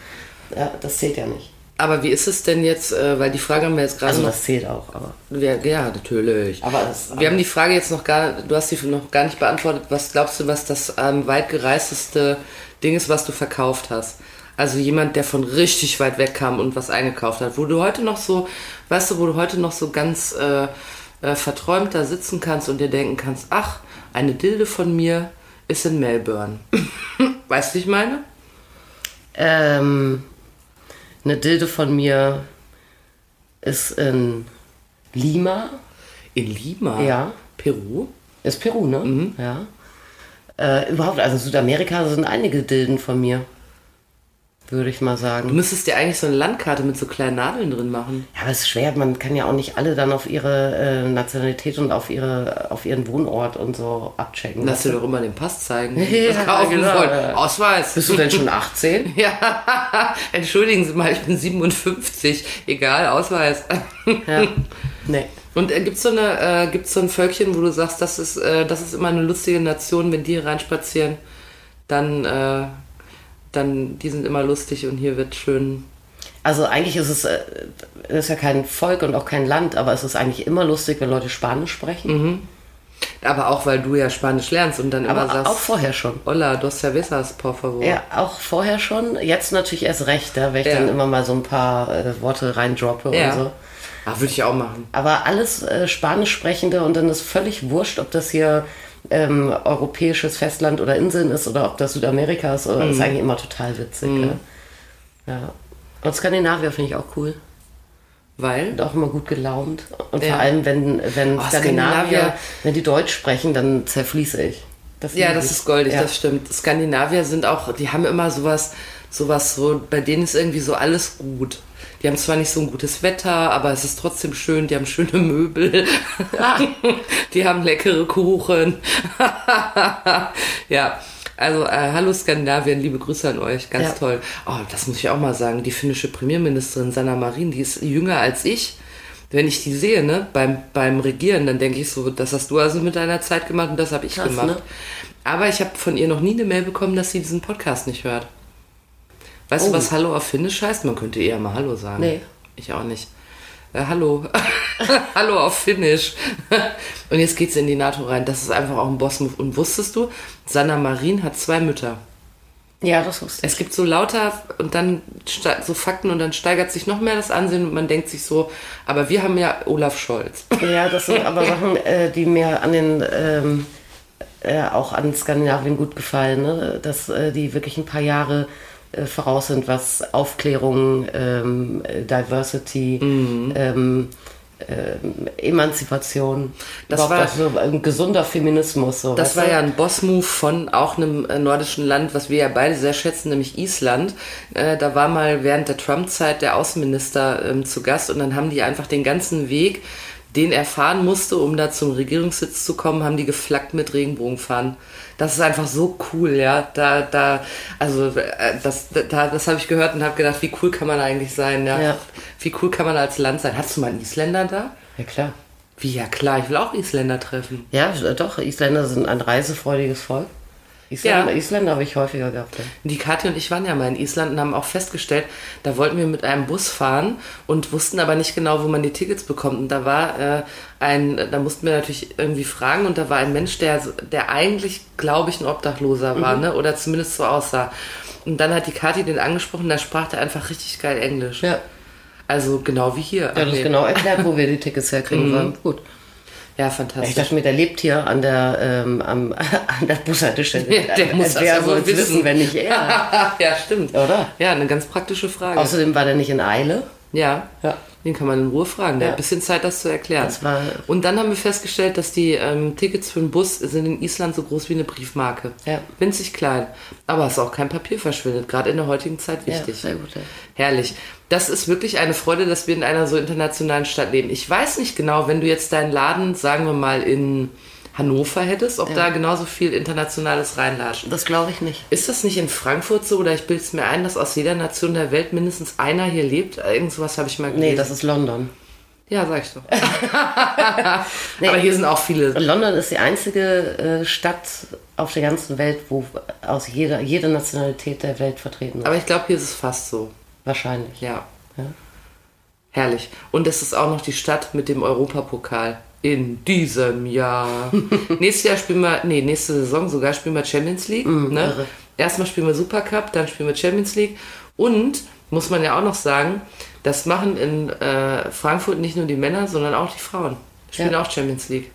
[SPEAKER 3] Ja, das zählt ja nicht.
[SPEAKER 2] Aber wie ist es denn jetzt, äh, weil die Frage haben wir jetzt gerade
[SPEAKER 3] Also
[SPEAKER 2] noch.
[SPEAKER 3] das zählt auch, aber.
[SPEAKER 2] Ja, ja, natürlich.
[SPEAKER 3] Aber das-
[SPEAKER 2] wir haben die Frage jetzt noch gar, du hast die noch gar nicht beantwortet. Was glaubst du, was das ähm, weitgereisteste Ding ist, was du verkauft hast? Also jemand, der von richtig weit weg kam und was eingekauft hat, wo du heute noch so, weißt du, wo du heute noch so ganz äh, äh, verträumt da sitzen kannst und dir denken kannst, ach, eine Dilde von mir ist in Melbourne. weißt du, wie ich meine?
[SPEAKER 3] Ähm, eine Dilde von mir ist in Lima.
[SPEAKER 2] In Lima?
[SPEAKER 3] Ja.
[SPEAKER 2] Peru?
[SPEAKER 3] Ist Peru, ne?
[SPEAKER 2] Mhm.
[SPEAKER 3] Ja. Äh, überhaupt, also Südamerika sind einige Dilden von mir. Würde ich mal
[SPEAKER 2] Du
[SPEAKER 3] sagen.
[SPEAKER 2] müsstest dir eigentlich so eine Landkarte mit so kleinen Nadeln drin machen.
[SPEAKER 3] Ja, aber es ist schwer, man kann ja auch nicht alle dann auf ihre äh, Nationalität und auf ihre auf ihren Wohnort und so abchecken.
[SPEAKER 2] Lass dir doch immer den Pass zeigen.
[SPEAKER 3] Ja, genau, ja.
[SPEAKER 2] Ausweis.
[SPEAKER 3] Bist du denn schon 18?
[SPEAKER 2] Ja, entschuldigen Sie mal, ich bin 57. Egal, Ausweis.
[SPEAKER 3] ja. Nee.
[SPEAKER 2] Und äh, gibt's so eine, äh, gibt's so ein Völkchen, wo du sagst, das ist, äh, das ist immer eine lustige Nation, wenn die hier reinspazieren, dann, äh, dann, die sind immer lustig und hier wird schön.
[SPEAKER 3] Also eigentlich ist es, äh, es ist ja kein Volk und auch kein Land, aber es ist eigentlich immer lustig, wenn Leute Spanisch sprechen.
[SPEAKER 2] Aber auch, weil du ja Spanisch lernst und dann
[SPEAKER 3] Aber
[SPEAKER 2] immer sagst,
[SPEAKER 3] auch vorher schon.
[SPEAKER 2] Hola, dos cervezas, por favor.
[SPEAKER 3] Ja, auch vorher schon. Jetzt natürlich erst recht, da, wenn ich
[SPEAKER 2] Ja.
[SPEAKER 3] dann immer mal so ein paar äh, Worte reindroppe
[SPEAKER 2] Ja.
[SPEAKER 3] und so.
[SPEAKER 2] Ah, würde ich auch machen.
[SPEAKER 3] Aber alles äh, Spanisch sprechende und dann ist völlig wurscht, ob das hier ähm, europäisches Festland oder Inseln ist oder ob das Südamerika ist. Oder
[SPEAKER 2] Mhm.
[SPEAKER 3] ist eigentlich immer total witzig. Ja. ja. Und Skandinavier finde ich auch cool.
[SPEAKER 2] Weil?
[SPEAKER 3] Und auch immer gut gelaunt. Und
[SPEAKER 2] Ja.
[SPEAKER 3] vor allem, wenn, wenn
[SPEAKER 2] Oh,
[SPEAKER 3] Skandinavier, wenn die Deutsch sprechen, dann zerfließe ich. Das
[SPEAKER 2] Ja, das
[SPEAKER 3] ich.
[SPEAKER 2] ist goldig,
[SPEAKER 3] Ja.
[SPEAKER 2] das stimmt. Skandinavier sind auch, die haben immer sowas, sowas so, bei denen ist irgendwie so alles gut. Die haben zwar nicht so ein gutes Wetter, aber es ist trotzdem schön, die haben schöne Möbel. die haben leckere Kuchen. ja. Also, äh, hallo Skandinavien, liebe Grüße an euch, ganz
[SPEAKER 3] Ja.
[SPEAKER 2] toll. Oh, das muss ich auch mal sagen. Die finnische Premierministerin Sanna Marin, die ist jünger als ich. Wenn ich die sehe, ne, beim, beim Regieren, dann denke ich so, das hast du also mit deiner Zeit gemacht und das habe ich
[SPEAKER 3] Krass,
[SPEAKER 2] gemacht.
[SPEAKER 3] ne?
[SPEAKER 2] Aber ich habe von ihr noch nie eine Mail bekommen, dass sie diesen Podcast nicht hört. Weißt
[SPEAKER 3] Oh.
[SPEAKER 2] du, was Hallo auf Finnisch heißt? Man könnte eher mal Hallo sagen.
[SPEAKER 3] Nee.
[SPEAKER 2] Ich auch nicht. Äh, hallo. hallo auf Finnisch. und jetzt geht's in die NATO rein. Das ist einfach auch ein Boss-Move. Und wusstest du, Sanna Marin hat zwei Mütter.
[SPEAKER 3] Ja, das wusste ich.
[SPEAKER 2] Es gibt so lauter und dann so Fakten und dann steigert sich noch mehr das Ansehen und man denkt sich so, aber wir haben ja Olaf Scholz.
[SPEAKER 3] Ja, das sind aber Sachen, äh, die mir an den ähm, äh, auch an Skandinavien gut gefallen, ne? dass äh, die wirklich ein paar Jahre äh, voraus sind, was Aufklärung, ähm, äh, Diversity,
[SPEAKER 2] Mhm.
[SPEAKER 3] ähm, ähm, Emanzipation,
[SPEAKER 2] Das
[SPEAKER 3] überhaupt
[SPEAKER 2] war-
[SPEAKER 3] so ein gesunder Feminismus. So,
[SPEAKER 2] Das war
[SPEAKER 3] du?
[SPEAKER 2] ja ein Boss-Move von auch einem äh, nordischen Land, was wir ja beide sehr schätzen, nämlich Island. Äh, da war mal während der Trump-Zeit der Außenminister ähm, zu Gast und dann haben die einfach den ganzen Weg, den er fahren musste, um da zum Regierungssitz zu kommen, haben die geflaggt mit Regenbogenfahnen. Das ist einfach so cool, ja. Da, da, also äh, das, da, das habe ich gehört und habe gedacht, wie cool kann man eigentlich sein, ja?
[SPEAKER 3] Ja.
[SPEAKER 2] Wie cool kann man als Land sein? Hast du mal einen Isländer da?
[SPEAKER 3] Ja, klar.
[SPEAKER 2] Wie ja klar, ich will auch Isländer treffen.
[SPEAKER 3] Ja, doch, Isländer sind ein reisefreudiges Volk. Isländer,
[SPEAKER 2] Ja.
[SPEAKER 3] Isländer habe ich häufiger gehabt. Ja.
[SPEAKER 2] Die Kathi und ich waren ja mal in Island und haben auch festgestellt, da wollten wir mit einem Bus fahren und wussten aber nicht genau, wo man die Tickets bekommt. Und da war äh, ein, da mussten wir natürlich irgendwie fragen und da war ein Mensch, der, der eigentlich, glaube ich, ein Obdachloser war, ne? Oder zumindest so aussah. Und dann hat die Kathi den angesprochen, da sprach der einfach richtig geil Englisch.
[SPEAKER 3] Ja.
[SPEAKER 2] Also genau wie hier. Ach,
[SPEAKER 3] ist
[SPEAKER 2] nee.
[SPEAKER 3] genau erklärt, wo wir die Tickets herkriegen. War gut.
[SPEAKER 2] Ja,
[SPEAKER 3] Ich
[SPEAKER 2] fantastisch.
[SPEAKER 3] dachte mir, der lebt hier an der, ähm, am, an der Bushaltestelle.
[SPEAKER 2] Ja, der muss das
[SPEAKER 3] Wer
[SPEAKER 2] ja wohl
[SPEAKER 3] soll's
[SPEAKER 2] wissen.
[SPEAKER 3] wissen, wenn nicht er?
[SPEAKER 2] ja, stimmt.
[SPEAKER 3] Oder?
[SPEAKER 2] Ja, eine ganz praktische Frage.
[SPEAKER 3] Außerdem war der nicht in Eile.
[SPEAKER 2] ja.
[SPEAKER 3] Ja.
[SPEAKER 2] Den kann man in Ruhe fragen. Der
[SPEAKER 3] Ja.
[SPEAKER 2] hat ein bisschen Zeit, das zu erklären.
[SPEAKER 3] Das war-
[SPEAKER 2] Und dann haben wir festgestellt, dass die ähm, Tickets für den Bus sind in Island so groß wie eine Briefmarke.
[SPEAKER 3] Ja.
[SPEAKER 2] Winzig klein. Aber es ist auch kein Papier verschwindet. Gerade in der heutigen Zeit wichtig.
[SPEAKER 3] Ja, sehr gut. Ja.
[SPEAKER 2] Herrlich. Das ist wirklich eine Freude, dass wir in einer so internationalen Stadt leben. Ich weiß nicht genau, wenn du jetzt deinen Laden, sagen wir mal, in Hannover hättest, ob da genauso viel Internationales reinlatscht.
[SPEAKER 3] Das glaube ich nicht.
[SPEAKER 2] Ist das nicht in Frankfurt so oder ich bilde es mir ein, dass aus jeder Nation der Welt mindestens einer hier lebt? Irgend sowas habe ich mal gelesen.
[SPEAKER 3] Nee, das ist London.
[SPEAKER 2] ja, sag ich doch. Aber hier sind auch viele.
[SPEAKER 3] London ist die einzige äh, Stadt auf der ganzen Welt, wo aus jeder, jede Nationalität der Welt vertreten ist.
[SPEAKER 2] Aber ich glaube, hier ist es fast so.
[SPEAKER 3] Wahrscheinlich.
[SPEAKER 2] Ja.
[SPEAKER 3] Ja.
[SPEAKER 2] Herrlich. Und es ist auch noch die Stadt mit dem Europapokal. In diesem Jahr. Nächstes Jahr spielen wir, nee, nächste Saison sogar spielen wir Champions League. ne?
[SPEAKER 3] irre.
[SPEAKER 2] Erstmal spielen wir Supercup, dann spielen wir Champions League. Und, muss man ja auch noch sagen, das machen in äh, Frankfurt nicht nur die Männer, sondern auch die Frauen. Spielen
[SPEAKER 3] Ja.
[SPEAKER 2] auch Champions League.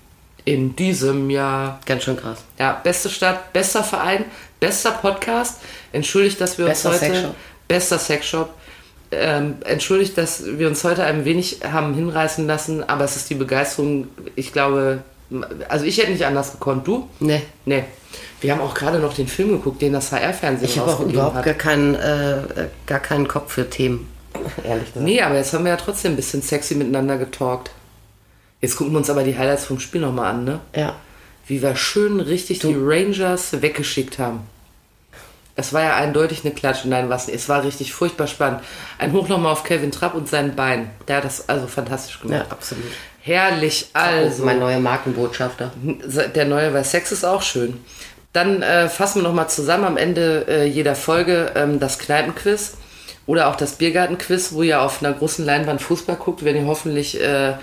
[SPEAKER 2] In diesem Jahr.
[SPEAKER 3] Ganz schön krass.
[SPEAKER 2] Ja, beste Stadt, bester Verein, bester Podcast. Entschuldigt, dass wir
[SPEAKER 3] Bester
[SPEAKER 2] uns heute.
[SPEAKER 3] Sexshop.
[SPEAKER 2] Bester Sexshop. Ähm, entschuldigt, dass wir uns heute ein wenig haben hinreißen lassen, aber es ist die Begeisterung. Ich glaube, also ich hätte nicht anders gekonnt. Du?
[SPEAKER 3] Nee.
[SPEAKER 2] Nee. Wir haben auch gerade noch den Film geguckt, den das HR-Fernsehen
[SPEAKER 3] Ich habe auch überhaupt
[SPEAKER 2] hat.
[SPEAKER 3] gar keinen, äh, gar keinen Kopf für Themen. Ehrlich gesagt.
[SPEAKER 2] Nee, aber jetzt haben wir ja trotzdem ein bisschen sexy miteinander getalkt. Jetzt gucken wir uns aber die Highlights vom Spiel nochmal an, ne?
[SPEAKER 3] Ja.
[SPEAKER 2] wie wir schön richtig die Rangers weggeschickt haben. Es war ja eindeutig eine Klatsche. Nein, was nicht. Es war richtig furchtbar spannend. Ein Hoch nochmal auf Kevin Trapp und sein Bein. Der hat das also fantastisch gemacht.
[SPEAKER 3] Ja, absolut.
[SPEAKER 2] Herrlich, also.
[SPEAKER 3] mein neuer Markenbotschafter.
[SPEAKER 2] Der neue, weil Sex ist auch schön. Dann äh, fassen wir nochmal zusammen am Ende äh, jeder Folge ähm, das Kneipenquiz oder auch das Biergartenquiz, wo ihr auf einer großen Leinwand Fußball guckt, wenn ihr hoffentlich äh,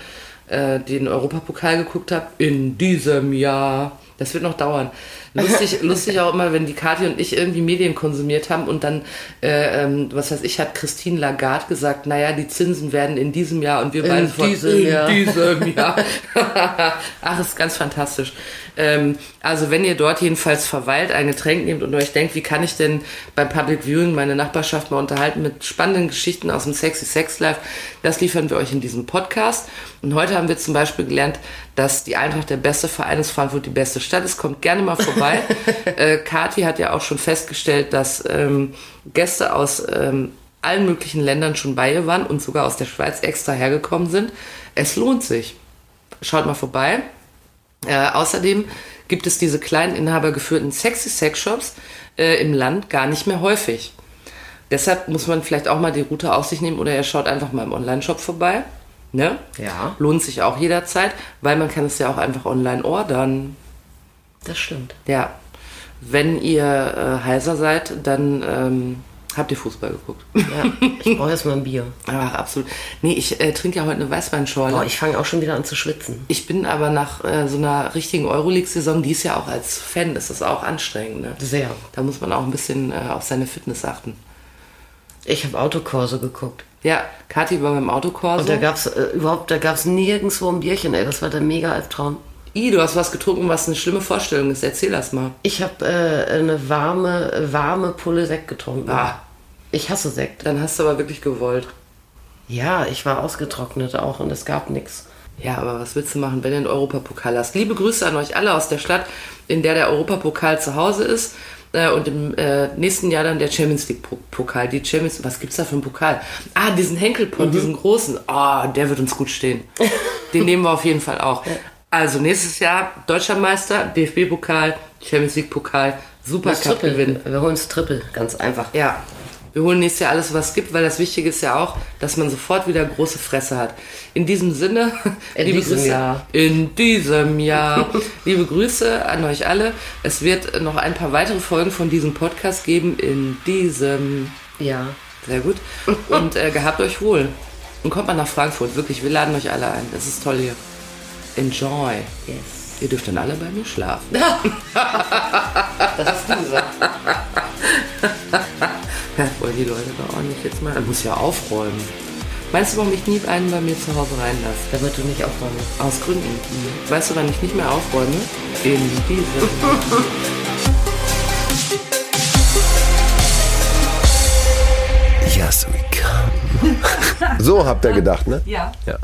[SPEAKER 2] äh, den Europapokal geguckt habt. In diesem Jahr. Das wird noch dauern. Lustig, lustig auch immer, wenn die Kathi und ich irgendwie Medien konsumiert haben und dann, äh, ähm, was weiß ich, hat Christine Lagarde gesagt, naja, die Zinsen werden in diesem Jahr und wir beide sofort,
[SPEAKER 3] diesem
[SPEAKER 2] in
[SPEAKER 3] Jahr.
[SPEAKER 2] diesem Jahr. Ach, ist ganz fantastisch. Ähm, also wenn ihr dort jedenfalls verweilt, ein Getränk nehmt und euch denkt, wie kann ich denn beim Public Viewing meine Nachbarschaft mal unterhalten mit spannenden Geschichten aus dem Sexy Sex Life, das liefern wir euch in diesem Podcast. Und heute haben wir zum Beispiel gelernt, dass die Eintracht der beste Verein ist, Frankfurt die beste Stadt ist. Kommt gerne mal vorbei. äh, Kathi hat ja auch schon festgestellt, dass ähm, Gäste aus ähm, allen möglichen Ländern schon bei ihr waren und sogar aus der Schweiz extra hergekommen sind. Es lohnt sich. Schaut mal vorbei. Äh, außerdem gibt es diese kleinen inhabergeführten sexy Sexshops äh, im Land gar nicht mehr häufig. Deshalb muss man vielleicht auch mal die Route auf sich nehmen oder ihr schaut einfach mal im Online-Shop vorbei. Ne?
[SPEAKER 3] Ja.
[SPEAKER 2] Lohnt sich auch jederzeit, weil man kann es ja auch einfach online ordern.
[SPEAKER 3] Das stimmt.
[SPEAKER 2] Ja. Wenn ihr äh, heiser seid, dann ähm, habt ihr Fußball geguckt.
[SPEAKER 3] Ja. Ich brauche erstmal ein Bier.
[SPEAKER 2] Ach, absolut. Nee, ich äh, trinke ja heute eine Weißweinschorle.
[SPEAKER 3] Boah, ich fange auch schon wieder an zu schwitzen.
[SPEAKER 2] Ich bin aber nach äh, so einer richtigen Euroleague-Saison, die ist ja auch als Fan, ist das auch anstrengend. Ne?
[SPEAKER 3] Sehr.
[SPEAKER 2] Da muss man auch ein bisschen äh, auf seine Fitness achten.
[SPEAKER 3] Ich habe Autokurse geguckt.
[SPEAKER 2] Ja, Kathi war beim Autokorso.
[SPEAKER 3] Und da gab's äh, überhaupt, da gab's nirgendwo ein Bierchen, ey. Das war der mega Albtraum.
[SPEAKER 2] I, du hast was getrunken, was eine schlimme Vorstellung ist. Erzähl das mal.
[SPEAKER 3] Ich habe äh, eine warme, warme Pulle Sekt getrunken.
[SPEAKER 2] Ah.
[SPEAKER 3] Ich hasse Sekt.
[SPEAKER 2] Dann hast du aber wirklich gewollt.
[SPEAKER 3] Ja, ich war ausgetrocknet auch und es gab nichts.
[SPEAKER 2] Ja, aber was willst du machen, wenn du einen Europapokal hast? Liebe Grüße an euch alle aus der Stadt, in der der Europapokal zu Hause ist. Äh, und im äh, nächsten Jahr dann der Champions League Po- Pokal. Die Champions, was gibt's da für einen Pokal? Ah, diesen Henkelpot, diesen großen. Ah, der wird uns gut stehen. Den nehmen wir auf jeden Fall auch. Also nächstes Jahr Deutscher Meister, DFB-Pokal, Champions League Pokal, Supercup gewinnen.
[SPEAKER 3] Wir holen es Triple, ganz einfach.
[SPEAKER 2] Ja, wir holen nächstes Jahr alles, was es gibt, weil das Wichtige ist ja auch, dass man sofort wieder große Fresse hat. In diesem Sinne,
[SPEAKER 3] In
[SPEAKER 2] liebe
[SPEAKER 3] diesem
[SPEAKER 2] Grüße,
[SPEAKER 3] Jahr.
[SPEAKER 2] in diesem Jahr, liebe Grüße an euch alle. Es wird noch ein paar weitere Folgen von diesem Podcast geben in diesem,
[SPEAKER 3] Ja.
[SPEAKER 2] sehr gut. Und äh, gehabt euch wohl. Und kommt mal nach Frankfurt, wirklich, wir laden euch alle ein. Das ist toll hier. Enjoy.
[SPEAKER 3] Yes.
[SPEAKER 2] Ihr dürft dann alle bei mir schlafen.
[SPEAKER 3] Das ist du gesagt.
[SPEAKER 2] Ja, wollen die Leute da auch nicht jetzt mal? Man muss ja aufräumen. Meinst du, warum ich nie einen bei mir zu Hause reinlasse?
[SPEAKER 3] Damit du nicht aufräumen.
[SPEAKER 2] Aus Gründen. Weißt du, wann ich nicht mehr aufräume? In diese.
[SPEAKER 1] Yes, we come.
[SPEAKER 4] So habt ihr gedacht, ne?
[SPEAKER 2] ja.
[SPEAKER 4] Ja.